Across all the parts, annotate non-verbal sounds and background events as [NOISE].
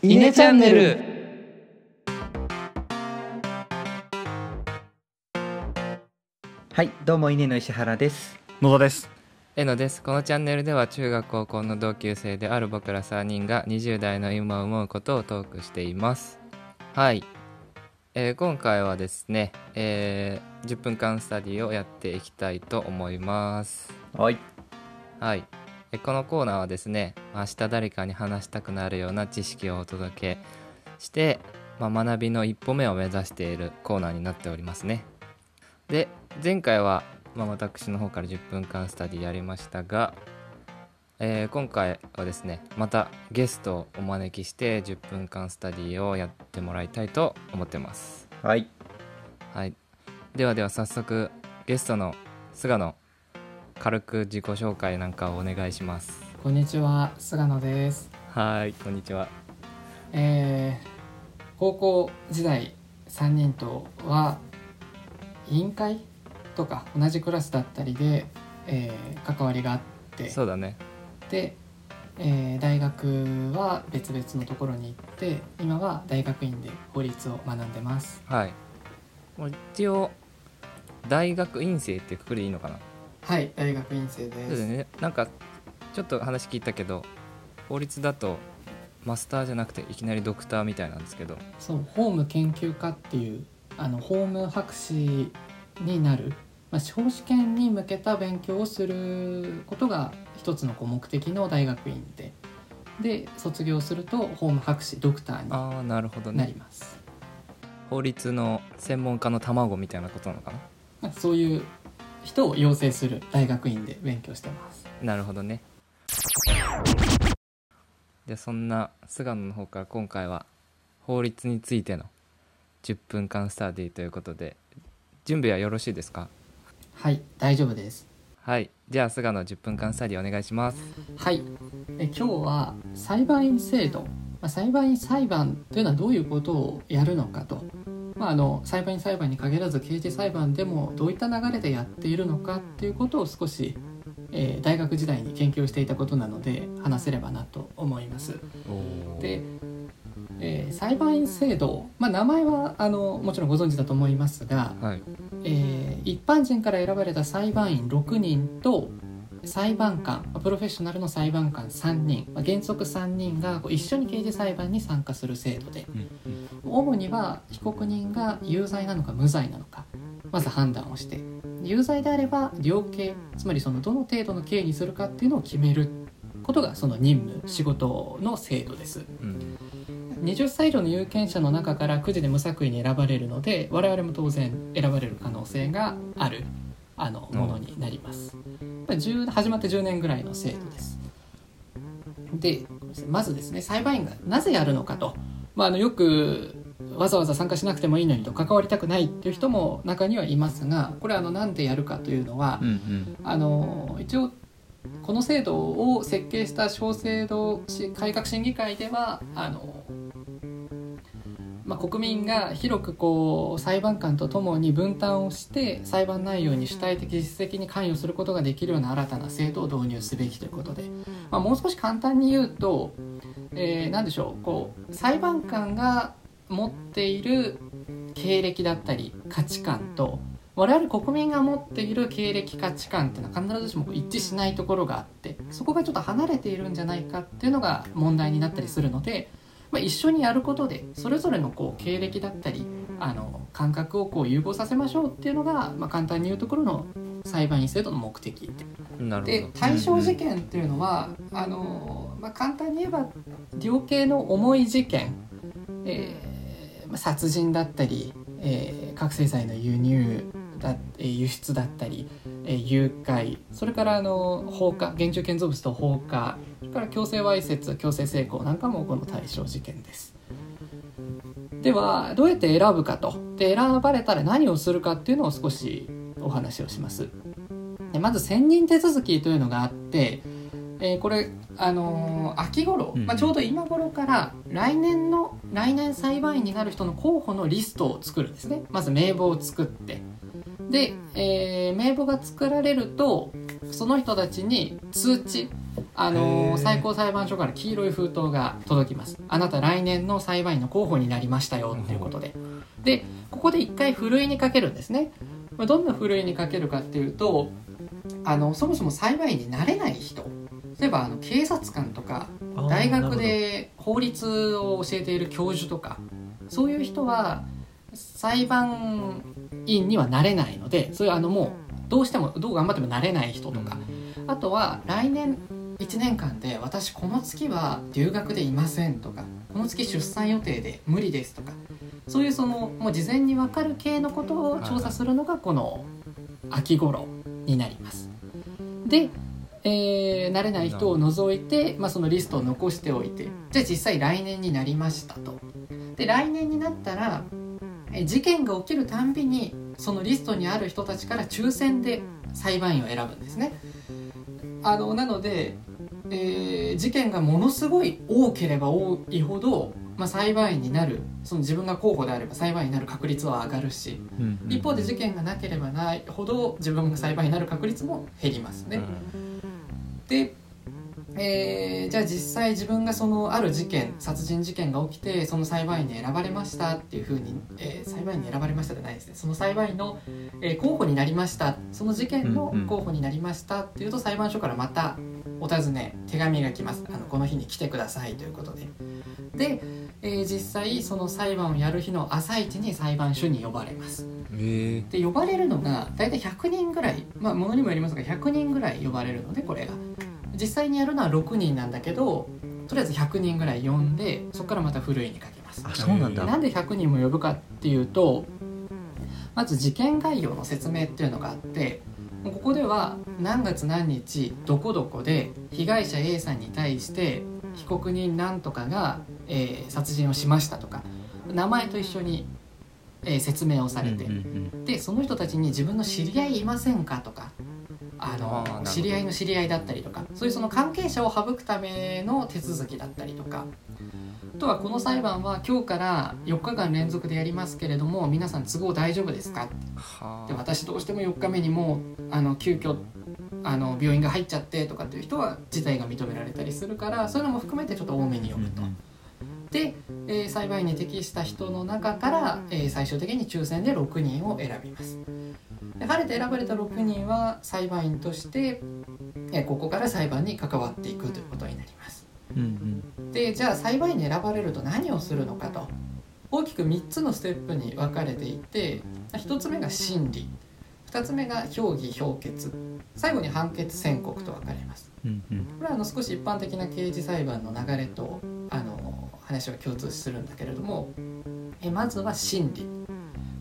イネチャンネル。はいどうも稲の石原です。野田です。えのです。このチャンネルでは中学高校の同級生である僕ら3人が20代の今思うことをトークしています。はい、えー今回はですね、えー10分間スタディをやっていきたいと思います。はい。はい。えこのコーナーはですね明日誰かに話したくなるような知識をお届けして、まあ、学びの一歩目を目指しているコーナーになっておりますね。で前回は、まあ、私の方から10分間スタディやりましたが、えー今回はですねまたゲストをお招きして10分間スタディをやってもらいたいと思ってます。はい。はい。ではでは早速ゲストの菅野軽く自己紹介なんかをお願いします。こんにちは菅野です、はいこんにちは。えー高校時代3人とは委員会とか同じクラスだったりで、えー関わりがあって。そうだね。で、えー大学は別々のところに行って今は大学院で法律を学んでます。はい。もう一応大学院生ってくくりでいいのかな？はい大学院生そうですだね。なんかちょっと話聞いたけど法律だとマスターじゃなくていきなりドクターみたいなんですけど。そう法務研究家っていうあの法務博士になる、まあ、司法試験に向けた勉強をすることが一つのこう目的の大学院でで卒業すると法務博士ドクターああなるほどになねります、法律の専門家の卵みたいなことなのかな？まあ、そういう人を養成する大学院で勉強してます。なるほどね。でそんな菅野の方から今回は法律についての10分間スタディということで準備はよろしいですか？はい大丈夫です。はいじゃあ菅野10分間スタディお願いします。はいえ今日は裁判員制度、まあ、裁判員裁判というのはどういうことをやるのかと、まあ、あの裁判員裁判に限らず刑事裁判でもどういった流れでやっているのかっていうことを少し、えー大学時代に研究していたことなので話せればなと思います。で、えー裁判員制度、まあ、名前はあのもちろんご存知だと思いますが、はいえー一般人から選ばれた裁判員6人と裁判官プロフェッショナルの裁判官3人まあ原則3人が一緒に刑事裁判に参加する制度で主には被告人が有罪なのか無罪なのかまず判断をして有罪であれば量刑つまりそのどの程度の刑にするかっていうのを決めることがその任務仕事の制度です。うん。20歳以上の有権者の中からくじで無作為に選ばれるので我々も当然選ばれる可能性があるあのうん。ものになります、まあ10始まって10年ぐらいの制度です。でまずですね裁判員がなぜやるのかと、まあ、あのよくわざわざ参加しなくてもいいのにと関わりたくないっていう人も中にはいますがこれはあのなんでやるかというのは、うんうん。あの一応この制度を設計した小制度し改革審議会ではあの、まあ、国民が広くこう裁判官とともに分担をして裁判内容に主体的実績に関与することができるような新たな制度を導入すべきということで、まあ、もう少し簡単に言うと、えー、何でしょうこう裁判官が持っている経歴だったり価値観と我々国民が持っている経歴価値観っていうのは必ずしも一致しないところがあってそこがちょっと離れているんじゃないかっていうのが問題になったりするので、まあ、一緒にやることでそれぞれのこう経歴だったりあの感覚をこう融合させましょうっていうのが、まあ、簡単に言うところの裁判員制度の目的。で対象事件っていうのは、あのまあ、簡単に言えば量刑の重い事件、えーまあ殺人だったり、えー覚醒剤の輸入だ、えー輸出だったり、えー誘拐それからあの放火現住建造物と放火それから強制わいせつ強制性交なんかもこの対象事件です。ではどうやって選ぶかとで選ばれたら何をするかっていうのを少しお話をします。でまず選任手続きというのがあって、えーこれ、あのー秋頃、うんまあ、ちょうど今頃から来年の来年裁判員になる人の候補のリストを作るんですねまず名簿を作ってで、えー名簿が作られるとその人たちに通知あへのー最高裁判所から黄色い封筒が届きます。あなた来年の裁判員の候補になりましたよっていうことで。でここで一回ふるいにかけるんですね。まあどんなふるいにかけるかっていうとあのそもそも裁判員になれない人。例えばあの警察官とか大学で法律を教えている教授とかそういう人は裁判員にはなれないのでそういうあのもうどうしてもどう頑張ってもなれない人とか。あとは来年1年間で私この月は留学でいませんとかこの月出産予定で無理ですとか。そういうそのもう事前に分かる系のことを調査するのがこの秋頃になります。で、えー慣れない人を除いて、まあ、そのリストを残しておいて。じゃあ実際来年になりましたと。で来年になったらえ事件が起きるたんびにそのリストにある人たちから抽選で裁判員を選ぶんですね。あのなので、えー事件がものすごい多ければ多いほど、まあ、裁判員になるその自分が候補であれば裁判員になる確率は上がるしうんうん一方で事件がなければないほど自分が裁判員になる確率も減りますね。で、えーじゃあ実際自分がそのある事件殺人事件が起きてその裁判員に選ばれましたっていうふうに、えー裁判員に選ばれましたじゃないですね。その裁判員の、えー候補になりました。その事件の候補になりましたっていうと裁判所からまたお尋ね手紙が来ます。あのこの日に来てくださいということで。で、えー実際その裁判をやる日の朝一に裁判所に呼ばれます。えで呼ばれるのが大体100人ぐらいまあものにもよりますが100人ぐらい呼ばれるのでこれが実際にやるのは6人なんだけどとりあえず100人ぐらい呼んでそこからまたふるいにかけます。あそうなんだ。なんで100人も呼ぶかっていうとまず事件概要の説明っていうのがあってここでは何月何日どこどこで被害者 A さんに対して被告人なんとかが、えー殺人をしましたとか名前と一緒に、えー説明をされて、でその人たちに自分の知り合いいませんかとかあの知り合いの知り合いだったりとかそういうその関係者を省くための手続きだったりとか。あとはこの裁判は今日から4日間連続でやりますけれども皆さん都合大丈夫ですか？はで私どうしても4日目にもうあの急遽あの病院が入っちゃってとかっていう人は事態が認められたりするからそういうのも含めてちょっと多めに呼ぶと。で、えー裁判員に適した人の中から、えー最終的に抽選で6人を選びます。で晴れて選ばれた6人は裁判員として、えーここから裁判に関わっていくということになります。うんうん。でじゃあ裁判員に選ばれると何をするのかと。大きく3つのステップに分かれていて1つ目が審理。2つ目が評議評決。最後に判決宣告と分かれます。うんうん。これはあの少し一般的な刑事裁判の流れとあの話が共通するんだけれどもえまずは審理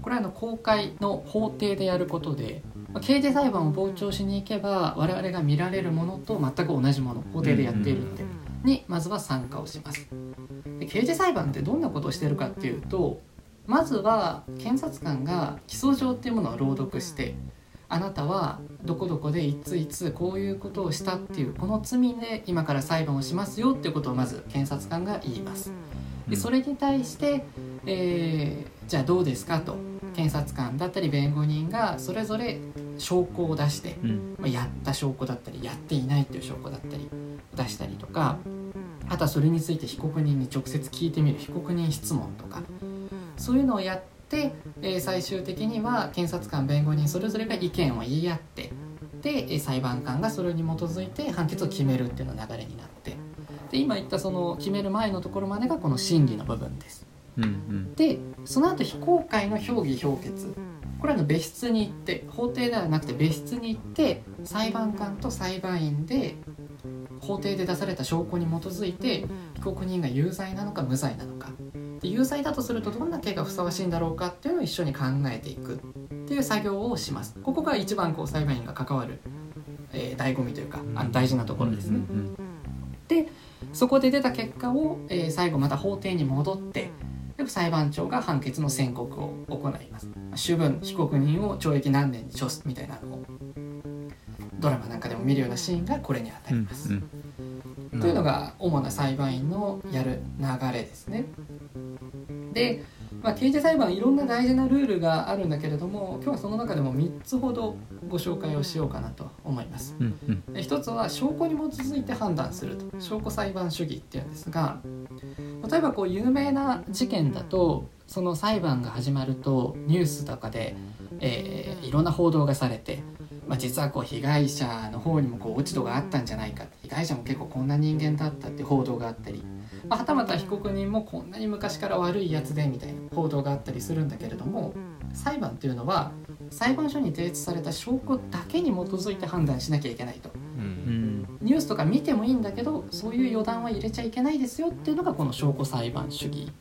これはあの公開の法廷でやることでまあ刑事裁判を傍聴しに行けば我々が見られるものと全く同じもの法廷でやっているのでにまずは参加をします。で刑事裁判ってどんなことをしてるかっていうとまずは検察官が起訴状っていうものを朗読してあなたはどこどこでいついつこういうことをしたっていうこの罪で今から裁判をしますよっていうことをまず検察官が言いますでそれに対して、えーじゃあどうですかと。検察官だったり弁護人がそれぞれ証拠を出して、うん。まあやった証拠だったりやっていないっていう証拠だったり出したりとかあとはそれについて被告人に直接聞いてみる被告人質問とか。そういうのをやって、えー最終的には検察官弁護人それぞれが意見を言い合ってでえー裁判官がそれに基づいて判決を決めるっていうのが流れになってで今言ったその決める前のところまでがこの審理の部分です。うんうん。でその後非公開の評議評決。これは別室に行って法廷ではなくて別室に行って裁判官と裁判員で法廷で出された証拠に基づいて被告人が有罪なのか無罪なのか。で有罪だとするとどんな刑がふさわしいんだろうかっていうのを一緒に考えていくっていう作業をします。ここが一番こう裁判員が関わる、えー醍醐味というかあの大事なところですね、うんそこで出た結果を、えー最後また法廷に戻ってで裁判長が判決の宣告を行います。主文被告人を懲役何年に処すみたいなのをドラマなんかでも見るようなシーンがこれにあたうんります、うんというのが主な裁判員のやる流れですね。で、ままあ、刑事裁判いろんな大事なルールがあるんだけれども今日はその中でも3つほどご紹介をしようかなと思います。うんうんで一つは証拠に基づいて判断すると証拠裁判主義っていうんですが例えばこう有名な事件だとその裁判が始まるとニュースとかで、えーいろんな報道がされて、まあ、実はこう被害者の方にもこう落ち度があったんじゃないか被害者も結構こんな人間だったって報道があったり、まあはたまた被告人もこんなに昔から悪いやつでみたいな報道があったりするんだけれども裁判っていうのは裁判所に提出された証拠だけに基づいて判断しなきゃいけないと。ううんん。ニュースとか見てもいいんだけどそういう余談は入れちゃいけないですよっていうのがこの証拠裁判主義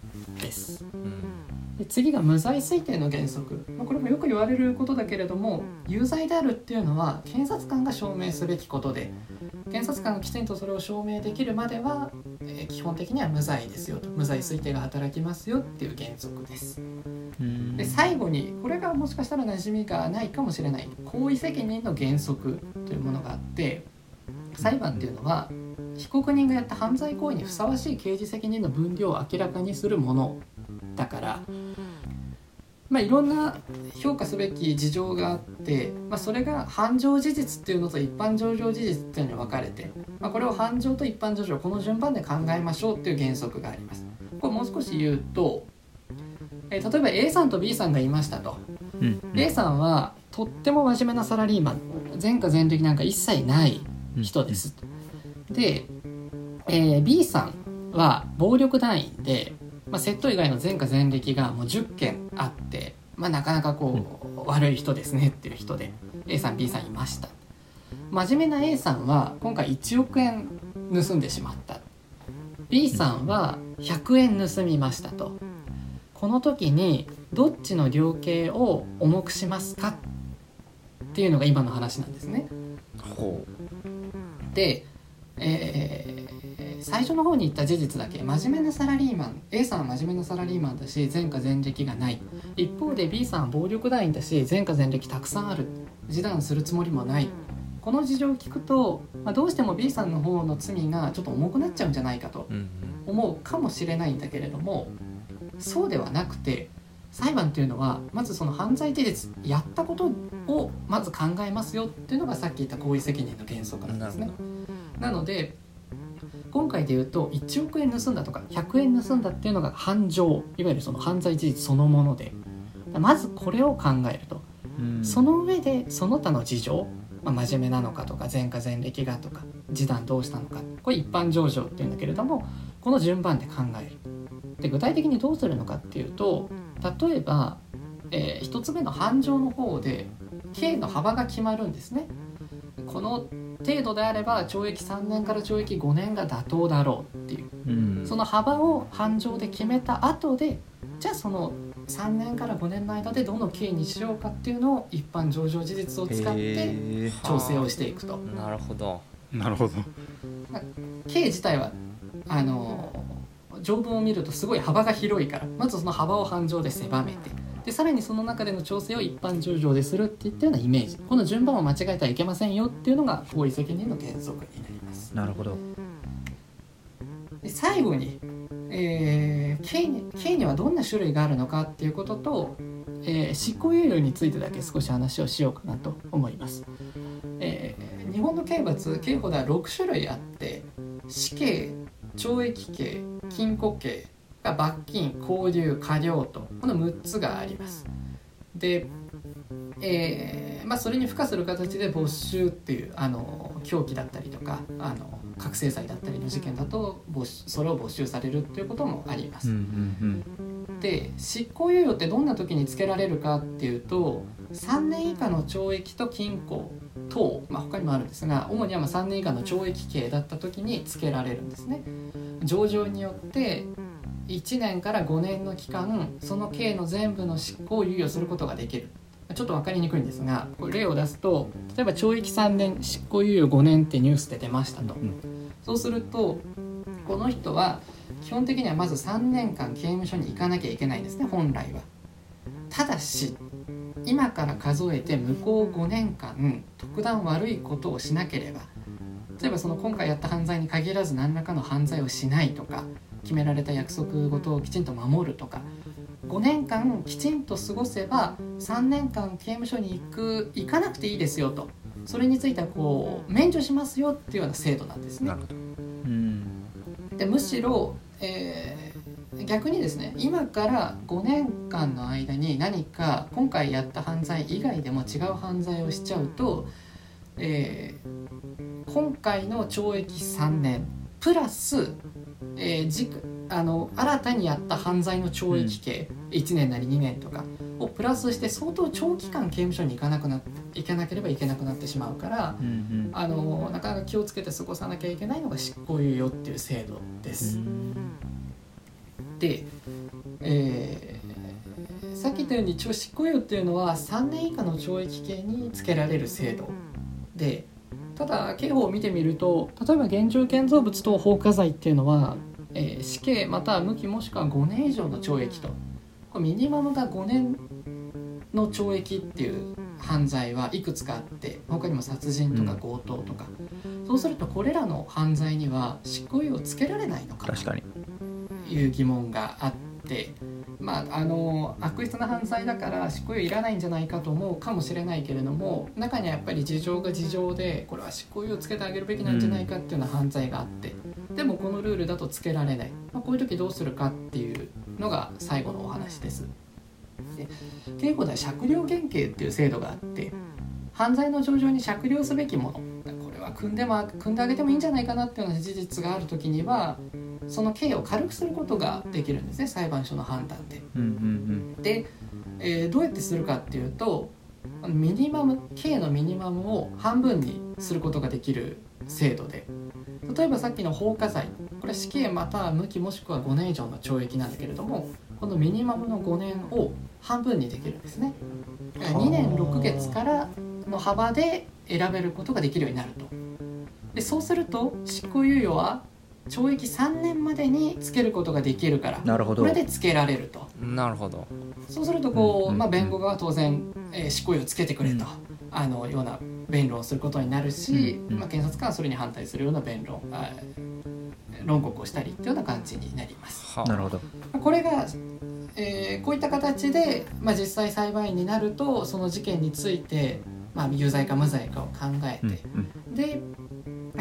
です。うんで次が無罪推定の原則、まあ、これもよく言われることだけれども有罪であるっていうのは検察官が証明すべきことで。検察官がきちんとそれを証明できるまでは、えー基本的には無罪ですよと。無罪推定が働きますよっていう原則です。うん。で最後にこれがもしかしたら馴染みがないかもしれない。行為責任の原則というものがあって裁判っていうのは被告人がやった犯罪行為にふさわしい刑事責任の分量を明らかにするものだからまあいろんな評価すべき事情があって、まあ、それが犯情事実っていうのと一般上場事実っていうのに分かれて、まあ、これを犯情と一般上場この順番で考えましょうっていう原則があります。これもう少し言うと、えー例えば A さんと B さんがいましたと。うん、A さんはとっても真面目なサラリーマン前科前歴なんか一切ない人です、で、えー B さんは暴力団員で、まあ、窃盗以外の前科前歴がもう10件あって、まあ、なかなかこう、悪い人ですねっていう人で A さん B さんいました。真面目な A さんは今回1億円盗んでしまった。B さんは100円盗みましたと。この時にどっちの量刑を重くしますかっていうのが今の話なんですね。ほで、えー最初の方に言った事実だけ真面目なサラリーマン A さんは真面目なサラリーマンだし前科前歴がない。一方で B さんは暴力団員だし前科前歴たくさんある。示談するつもりもない。この事情を聞くと、まあ、どうしても B さんの方の罪がちょっと重くなっちゃうんじゃないかと思うかもしれないんだけれどもそうではなくて裁判というのはまずその犯罪事実やったことをまず考えますよっていうのがさっき言った行為責任の原則なんですね。なので今回で言うと1億円盗んだとか100円盗んだっていうのが犯情いわゆるその犯罪事実そのもので。まずこれを考えると。うん。その上でその他の事情、まあ、真面目なのかとか前科前歴がとか示談どうしたのか。これ一般上場っていうんだけれどもこの順番で考える。で具体的にどうするのかっていうと例えば、え1つ目の犯情の方で刑の幅が決まるんですねこの程度であれば懲役3年から懲役5年が妥当だろうっていう。うん。その幅を犯情で決めた後でじゃあその3年から5年の間でどの刑にしようかっていうのを一般上場事実を使ってへ調整をしていくと。なるほど。なるほど。刑自体はあの条文を見るとすごい幅が広いからまずその幅を犯情で狭めてでさらにその中での調整を一般上場でするっていったようなイメージ。この順番を間違えてはいけませんよっていうのが行為責任の原則になります。ーなるほど。で最後に、えー刑に刑にはどんな種類があるのかっていうことと、えー執行猶予についてだけ少し話をしようかなと思います、えー日本の刑罰刑法では6種類あって死刑懲役刑禁錮刑が罰金拘留科料とこの6つがあります。で、えーまあ、それに付加する形で没収っていうあの凶器だったりとかあの覚醒剤だったりの事件だとそれを没収されるっていうこともあります、うんうんで執行猶予ってどんな時につけられるかっていうと3年以下の懲役と禁錮等、まあ、他にもあるんですが主にはまあ3年以下の懲役刑だった時につけられるんですね。上場によって1年から5年の期間その刑の全部の執行を猶予することができる。ちょっと分かりにくいんですが例を出すと例えば懲役3年執行猶予5年ってニュースで出ましたと、うん。そうするとこの人は基本的にはまず3年間刑務所に行かなきゃいけないんですね本来は。ただし今から数えて向こう5年間特段悪いことをしなければ例えばその今回やった犯罪に限らず何らかの犯罪をしないとか決められた約束事をきちんと守るとか。5年間きちんと過ごせば3年間刑務所に行く行かなくていいですよと。それについてはこう免除しますよっていうような制度なんですね。なるほど。うん。でむしろ、えー逆にですね今から5年間の間に何か今回やった犯罪以外でも違う犯罪をしちゃうと、えー今回の懲役3年プラス、えーじあの新たにやった犯罪の懲役刑、1年なり2年とかをプラスして相当長期間刑務所に行かなくな行かなければいけなくなってしまうからうんうん。あのなかなか気をつけて過ごさなきゃいけないのが執行猶予っていう制度です。で、えーさっき言ったように執行猶予っていうのは3年以下の懲役刑につけられる制度でただ刑法を見てみると例えば現住建造物等放火罪っていうのは、えー死刑または無期もしくは5年以上の懲役と。これミニマムが5年の懲役っていう犯罪はいくつかあって他にも殺人とか強盗とか、そうするとこれらの犯罪には執行猶予をつけられないのかという疑問があってまああの悪質な犯罪だから執行猶予いらないんじゃないかと思うかもしれないけれども中にはやっぱり事情が事情でこれは執行猶予をつけてあげるべきなんじゃないかっていうような犯罪があってでもこのルールだとつけられない、まあ、こういう時どうするかっていうのが最後のお話です。で刑法では酌量減刑っていう制度があって犯罪の上場に酌量すべきものこれは組んでも組んであげてもいいんじゃないかなっていうような事実がある時にはその刑を軽くすることができるんですね裁判所の判断で。うんうんで、えーどうやってするかっていうとミニマム刑のミニマムを半分にすることができる制度で。例えばさっきの放火罪。これ死刑または無期もしくは5年以上の懲役なんだけれどもこのミニマムの5年を半分にできるんですね。だから2年6月からの幅で選べることができるようになると。でそうすると執行猶予は懲役3年までにつけることができるからなるほど。これでつけられると。なるほど。そうするとこう、まあ、弁護側は当然、えー執行猶予つけてくれと、うん。あのような弁論をすることになるし、まあ、検察官はそれに反対するような弁論あー論告をしたりっていうような感じになります。はあ。なるほど。これが、えーこういった形で、まあ、実際裁判員になるとその事件について、まあ、有罪か無罪かを考えうんて、ではい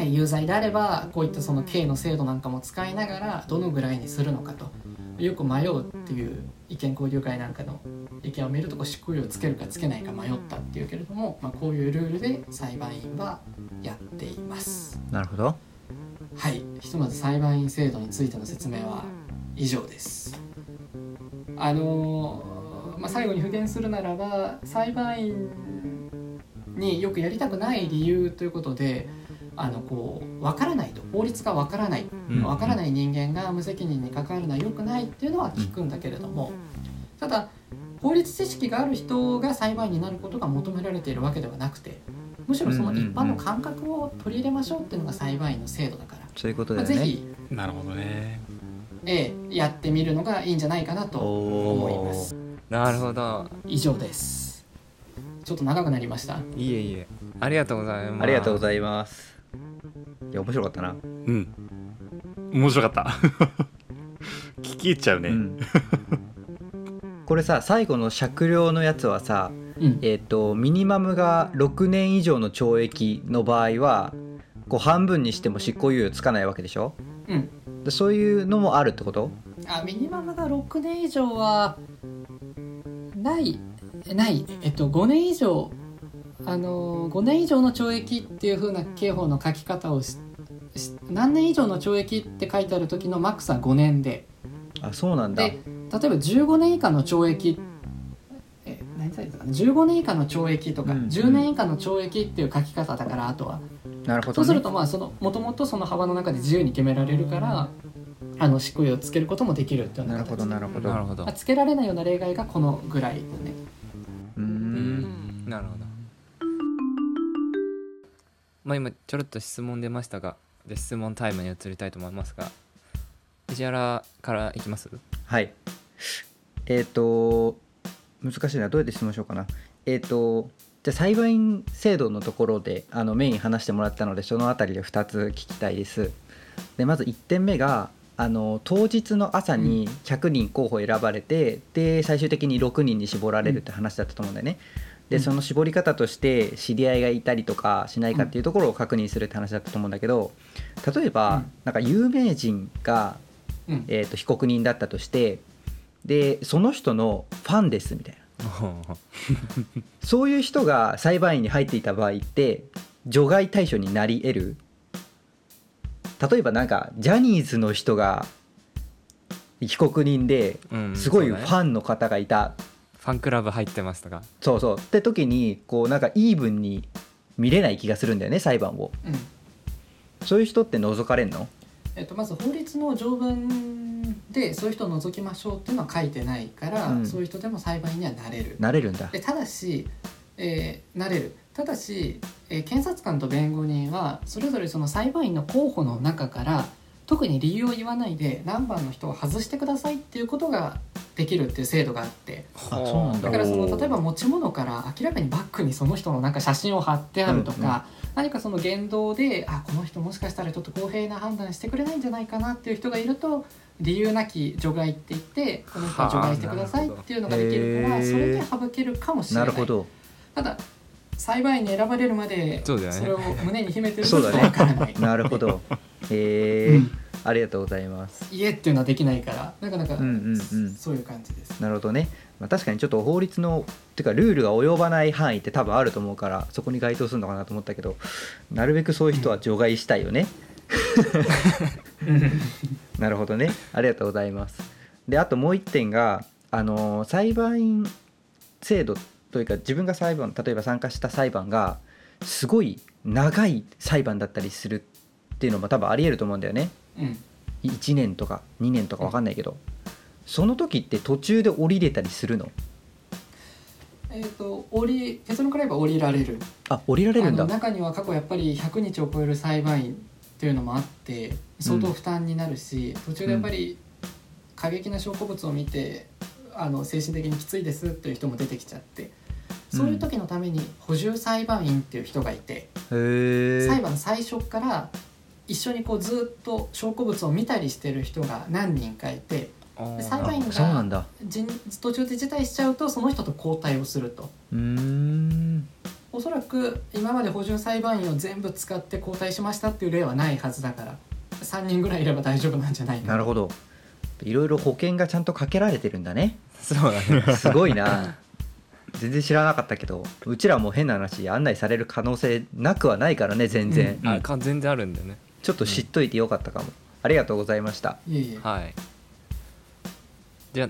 有罪であればこういったその刑の制度なんかも使いながらどのぐらいにするのかと。よく迷うっていう意見交流会なんかの意見を見るとこう執行猶予をつけるかつけないか迷ったっていうけれども、まあ、こういうルールで裁判員はやっています。うんなるほど。はい。ひとまず裁判員制度についての説明は以上です。あのーまあ、最後に復元するならば裁判員によくやりたくない理由ということであのこう分からないと法律が分からないうん。分からない人間が無責任に関わるのは良くないっていうのは聞くんだけれどもただ法律知識がある人が裁判員になることが求められているわけではなくてむしろその一般の感覚を取り入れましょうっていうのが裁判員の制度だから、そういうことまあ、だよね。ぜひ、なるほどね。ええやってみるのがいいんじゃないかなと思います。なるほど。以上です。ちょっと長くなりました。いえいえ。ありがとうございます。ありがとうごいざいますいや面白かったな、うん。面白かった。[LAUGHS] 聞き入っちゃうね、うん。これさ最後の酌量のやつはさうん。えっ、とミニマムが6年以上の懲役の場合はこう半分にしても執行猶予つかないわけでしょ？うん。でそういうのもあるってこと？あミニマムが6年以上はないない。えっと5年以上あの5年以上の懲役っていう風な刑法の書き方をしし何年以上の懲役って書いてある時のマックスは5年で。あそうなんだ。で例えば15年以下の懲役え何歳ですかね15年以下の懲役とか、うん10年以下の懲役っていう書き方だからあとは。なるほど、ね、そうするとまあそのもともとその幅の中で自由に決められるからあの執行猶予をつけることもできるっていうようななるほど形なるほど。なるほど。まあつけられないような例外がこのぐらいだね。うーん。なるほどまあ今ちょろっと質問出ましたがで質問タイムに移りたいと思いますが石原からいきます？はい。えっ、と難しいな。どうやって質問しようかな。えっ、とじゃあ裁判員制度のところであのメイン話してもらったのでそのあたりで2つ聞きたいです。でまず1点目があの当日の朝に100人候補選ばれて、で最終的に6人に絞られるって話だったと思うんだよね。でうん。その絞り方として知り合いがいたりとかしないかっていうところを確認するって話だったと思うんだけど例えば、うん。なんか有名人が、うん。えー、と被告人だったとしてでその人のファンですみたいな。[LAUGHS] そういう人が裁判員に入っていた場合って除外対象になり得る。例えばなんかジャニーズの人が被告人でうんすごいファンの方がいた、ファンクラブ入ってますとか。そうそう。って時にこうなんかイーブンに見れない気がするんだよね裁判を。うん。そういう人って除かれんの？えっと、まず法律の条文でそういう人を除きましょうっていうのは書いてないから、うん。そういう人でも裁判員にはなれる。なれるんだ。でただし、えーなれる。ただし、えー検察官と弁護人はそれぞれその裁判員の候補の中から特に理由を言わないで何番の人を外してくださいっていうことができるっていう制度があって。あそうなんだ。だからその例えば持ち物から明らかにバッグにその人のなんか写真を貼ってあるとか、うんうん。何かその言動であこの人もしかしたらちょっと公平な判断してくれないんじゃないかなっていう人がいると理由なき除外って言ってこの人は除外してくださいっていうのができるからはあそれで省けるかもしれなないるほど。ただ裁判員に選ばれるまでそれを胸に秘めてるとわからない。[LAUGHS] なるほどへえ、うん。ありがとうございます。家っていうのはできないからなかなかうんうんうん。そういう感じです。なるほどね、まあ、確かにちょっと法律のてかルールが及ばない範囲って多分あると思うからそこに該当するのかなと思ったけどなるべくそういう人は除外したいよね、なるほどね。ありがとうございます。であともう一点があのー裁判員制度というか自分が裁判例えば参加した裁判がすごい長い裁判だったりするっていうのも多分ありえると思うんだよね。うん。1年とか2年とか分かんないけど、その時って途中で降りれたりするの？えー、と降り結論から言えば降りられる。あ降りられるんだ。中には過去やっぱり100日を超える裁判員っていうのもあって相当負担になるし、途中でやっぱり過激な証拠物を見てあの精神的にきついですっていう人も出てきちゃってそういう時のために補充裁判員っていう人がいて、へえ裁判最初から一緒にこうずっと証拠物を見たりしてる人が何人かいてで裁判員あそうなんだ。じ途中で辞退しちゃうとその人と交代をすると。うおそらく今まで補充裁判員を全部使って交代しましたっていう例はないはずだから3人ぐらいいれば大丈夫なんじゃないかなるほど。いろいろ保険がちゃんとかけられてるんだね。そうだね。[LAUGHS] すごいな。全然知らなかったけどうちらも変な話案内される可能性なくはないからね全然、うん。あか全然あるんだよねちょっと知っといてよかったかも、ありがとうございました。いえいえ。はい。じゃあ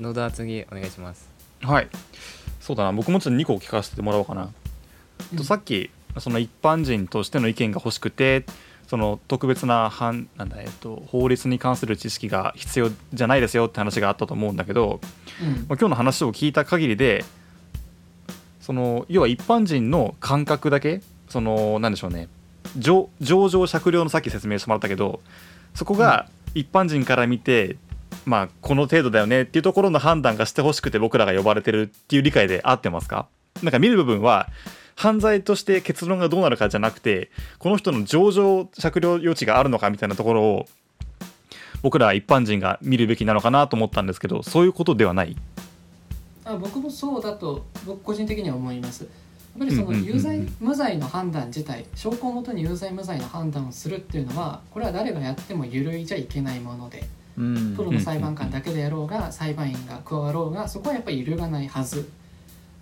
野田次お願いします。はい。そうだな。僕もちょっと2個聞かせてもらおうかな、うん。とさっきその一般人としての意見が欲しくてその特別な反なんだ、えっと、法律に関する知識が必要じゃないですよって話があったと思うんだけど、うん。まあ、今日の話を聞いた限りでその要は一般人の感覚だけそのなんでしょうね上上場酌量のさっき説明してもらったけどそこが一般人から見て、まあこの程度だよねっていうところの判断がしてほしくて僕らが呼ばれてるっていう理解で合ってますか？なんか見る部分は犯罪として結論がどうなるかじゃなくてこの人の上場酌量余地があるのかみたいなところを僕ら一般人が見るべきなのかなと思ったんですけどそういうことではない？あ僕もそうだと僕個人的には思いますぱりその有罪無罪の判断自体証拠をもとに有罪無罪の判断をするっていうのはこれは誰がやっても揺るいじゃいけないものでうん。プロの裁判官だけでやろうが裁判員が加わろうがそこはやっぱり揺るがないはず。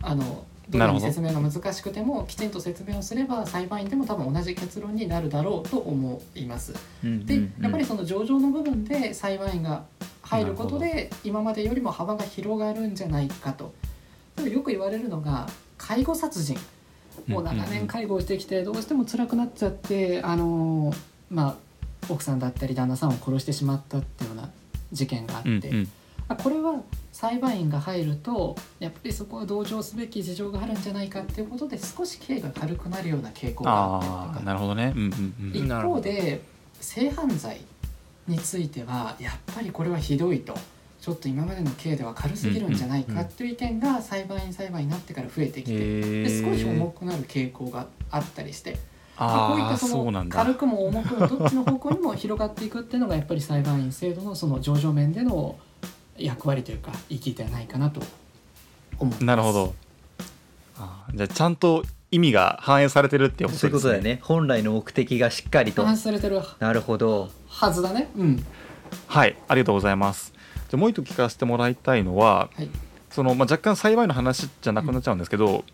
あのど。んなに説明が難しくてもきちんと説明をすれば裁判員でも多分同じ結論になるだろうと思います。でやっぱりその上場の部分で裁判員が入ることで今までよりも幅が広がるんじゃないかと。でもよく言われるのが介護殺人。もう長年介護をしてきてどうしても辛くなっちゃってあのまあ奥さんだったり旦那さんを殺してしまったっていうような事件があって、うんうん。あこれは裁判員が入るとやっぱりそこは同情すべき事情があるんじゃないかっていうことで少し刑が軽くなるような傾向があったりなるほどね。うんうんうん。一方で性犯罪についてはやっぱりこれはひどいとちょっと今までの刑では軽すぎるんじゃないかっていう意見が裁判員裁判になってから増えてきてへでー少し重くなる傾向があったりしてこういったその軽くも重くもどっちの方向にも広がっていくっていうのがやっぱり裁判員制度のその上場面での役割というか生きではないかなと。思います。なるほど。あーじゃあちゃんと意味が反映されてるっていうことそういうですねことだよね。本来の目的がしっかりと。話されてるなるほど。はずだね。うん。はいありがとうございますじゃあもう一度聞かせてもらいたいのははい。その、まあ、若干幸いの話じゃなくなっちゃうんですけど、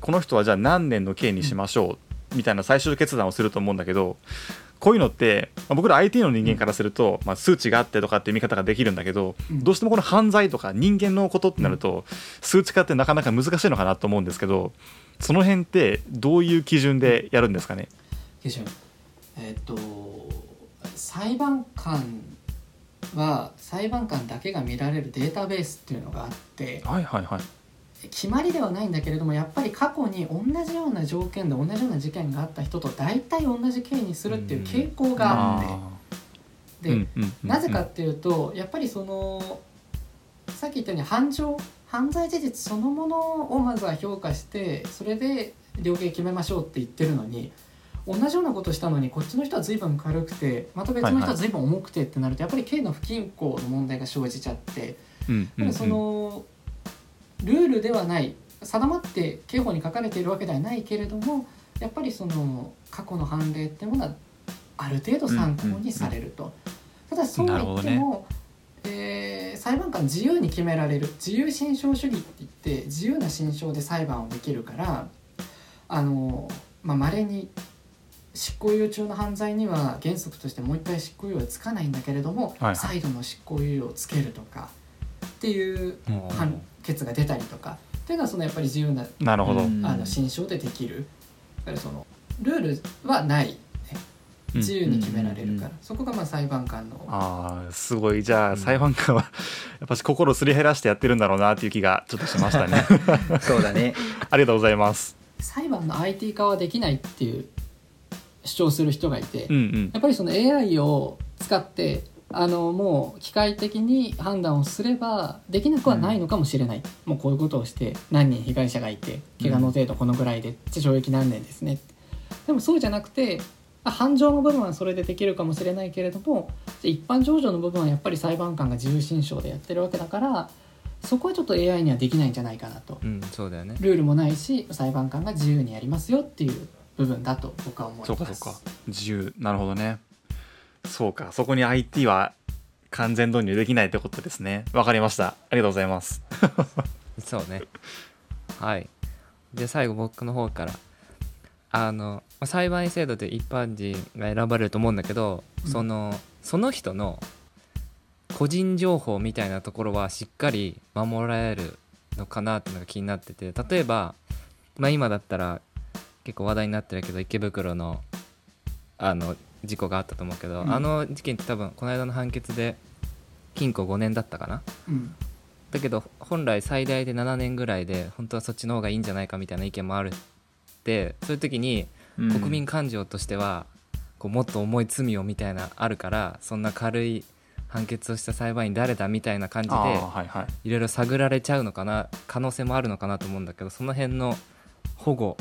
この人はじゃあ何年の刑にしましょうみたいな最終決断をすると思うんだけどこういうのって、まあ僕ら IT の人間からすると、まあ、数値があってとかっていう見方ができるんだけど、うん。どうしてもこの犯罪とか人間のことってなると、数値化ってなかなか難しいのかなと思うんですけどその辺ってどういう基準でやるんですかね？基準。えっ、と裁判官は裁判官だけが見られるデータベースっていうのがあってはいはいはい。決まりではないんだけれどもやっぱり過去に同じような条件で同じような事件があった人と大体同じ刑にするっていう傾向があって、うんうんうんうん。なぜかっていうとやっぱりそのさっき言ったように犯情犯罪事実そのものをまずは評価してそれで量刑決めましょうって言ってるのに同じようなことしたのにこっちの人は随分軽くてまた別の人は随分重くてってなるとやっぱり刑の不均衡の問題が生じちゃってそのルールではない定まって刑法に書かれているわけではないけれどもやっぱりその過去の判例ってものはある程度参考にされると。ただそうは言っても、えー裁判官自由に決められる自由心証主義って言って自由な心証で裁判をできるからあのまあ稀に執行猶予中の犯罪には原則としてもう一回執行猶予はつかないんだけれども、はいはい。再度の執行猶予をつけるとかっていう判決が出たりとか。っていうのはそのやっぱり自由ななるほど、うん。あの心証でできる。やっぱりそのルールはない、ね、自由に決められるから、うんそこがまあ裁判官のあーすごい。じゃあ裁判官は [LAUGHS] やっぱし心をすり減らしてやってるんだろうなっていう気がちょっとしましたね。[LAUGHS] そうだね。[LAUGHS] ありがとうございます。裁判の IT 化はできないっていう主張する人がいて、うんうん。やっぱりその AI を使ってあのもう機械的に判断をすればできなくはないのかもしれない、もうこういうことをして何人被害者がいて怪我の程度このぐらいで懲役何年ですね。でもそうじゃなくてあ犯情の部分はそれでできるかもしれないけれども一般情状の部分はやっぱり裁判官が自由心証でやってるわけだからそこはちょっと AI にはできないんじゃないかなと。うんそうだよね。ルールもないし裁判官が自由にやりますよっていう部分だと僕は思います。そうかそうか。自由。なるほどね。そうか。そこに IT は完全導入できないってことですね。わかりました。ありがとうございます。[LAUGHS] そうね。はい。で最後僕の方から。あのまあ裁判員制度で一般人が選ばれると思うんだけど、うん。そのその人の個人情報みたいなところはしっかり守られるのかなっていうのが気になってて例えば、まあ、今だったら結構話題になってるけど池袋のあの事故があったと思うけど、うん。あの事件って多分この間の判決で禁錮5年だったかな？うん。だけど本来最大で7年ぐらいで本当はそっちの方がいいんじゃないかみたいな意見もあるってそういう時にうん。国民感情としてはこうもっと重い罪をみたいなあるからそんな軽い判決をした裁判員誰だみたいな感じでいろいろ探られちゃうのかな可能性もあるのかなと思うんだけどその辺の保護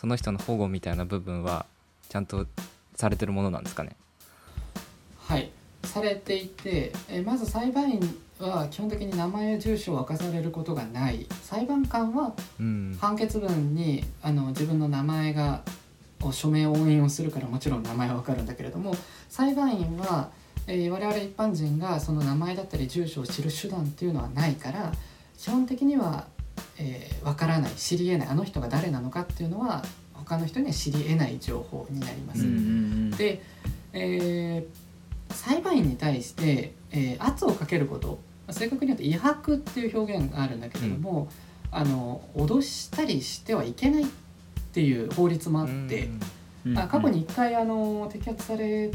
その人の保護みたいな部分はちゃんとされてるものなんですかね？はい。されていてえまず裁判員は基本的に名前や住所を明かされることがない。裁判官はうん。判決文にあの自分の名前がを署名押印をするからもちろん名前は分かるんだけれども裁判員は、えー我々一般人がその名前だったり住所を知る手段っていうのはないから基本的には、えー分からない知りえないあの人が誰なのかっていうのは他の人には知りえない情報になります。うんうんうん。で、えー裁判員に対して、えー圧をかけること正確に言うと威迫っていう表現があるんだけれども、あの脅したりしてはいけないっていう法律もあって、過去に1回あの摘発され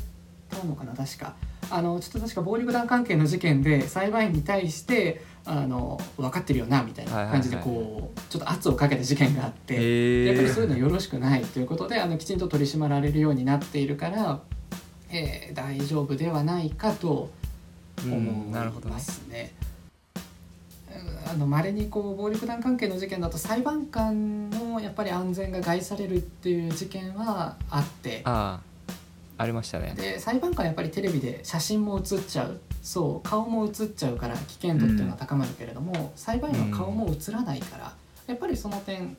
たのかな確かあのちょっと確か暴力団関係の事件で裁判員に対してあの分かってるよなみたいな感じでこうちょっと圧をかけた事件があって。へやっぱりそういうのよろしくないということであのきちんと取り締まられるようになっているから、えー大丈夫ではないかとうん思なるほどねいますね。うんあの稀にこう暴力団関係の事件だと裁判官のもやっぱり安全が害されるっていう事件はあってああありましたね。で裁判官はやっぱりテレビで写真も写っちゃう。そう顔も写っちゃうから危険度っていうのは高まるけれども、裁判員は顔も写らないから、やっぱりその点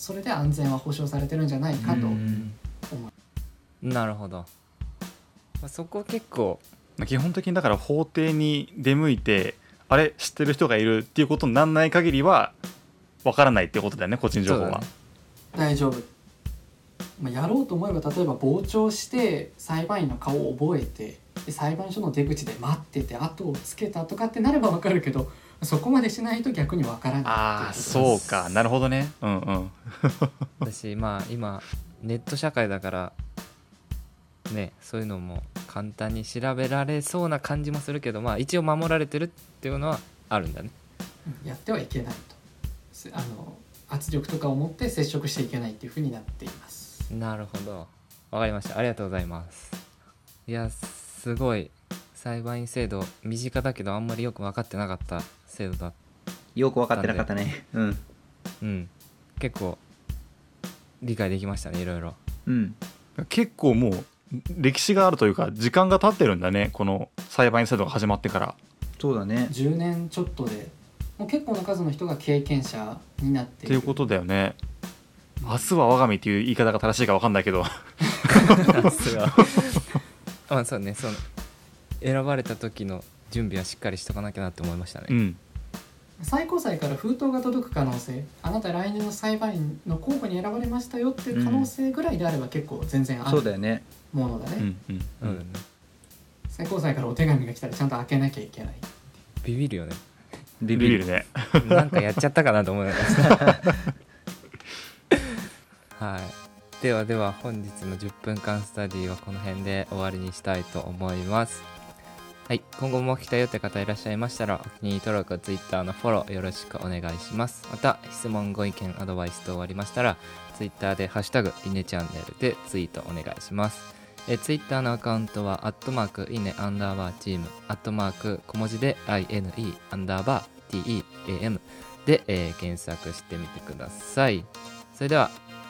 それで安全は保障されてるんじゃないかと思うん。う、なるほど、まあ、そこ結構まあ基本的にだから法廷に出向いてあれ知ってる人がいるっていうことにならない限りはわからないってことだよね個人情報は。ね。大丈夫、まあ、やろうと思えば例えば傍聴して裁判員の顔を覚えてで裁判所の出口で待ってて後をつけたとかってなればわかるけどそこまでしないと逆にわからないああそうか。なるほどね。うんうん。[LAUGHS] 私まあ今ネット社会だからねそういうのも簡単に調べられそうな感じもするけどまあ一応守られてるっていうのはあるんだね。うんやってはいけないと。せあの圧力とかを持って接触していけないっていうふうになっていますなるほど。わかりました。ありがとうございます。いやすごい。裁判員制度身近だけどあんまりよく分かってなかった制度だ。よく分かってなかったね。うん。うん。結構理解できましたねいろいろ。うん。結構もう歴史があるというか時間が経ってるんだねこの裁判員制度が始まってから。そうだね。10年ちょっとでもう結構な数の人が経験者になってっていうことだよね明日は我が身っていう言い方が正しいか分かんないけど。[LAUGHS] まあそうねその選ばれた時の準備はしっかりしとかなきゃなって思いましたね、うん。最高裁から封筒が届く可能性あなた来年の裁判員の候補に選ばれましたよっていう可能性ぐらいであれば結構全然あるそうだよね。ものだね、うんうんそうだよね最高裁からお手紙が来たらちゃんと開けなきゃいけないビビるよね。ビビるビビるね。なんかやっちゃったかなと思いましたはい。ではでは本日の10分間スタディはこの辺で終わりにしたいと思います。はい。今後も来たよって方いらっしゃいましたらお気に入り登録 Twitter のフォローよろしくお願いします。また質問ご意見アドバイス等ありましたら Twitter で「ハッシュタグイネチャンネル」でツイートお願いします。え Twitter のアカウントは、アットマーク、イネアンダーバーチーム、アットマーク、小文字で INE アンダーバー TEAM で、えー検索してみてください。それでは、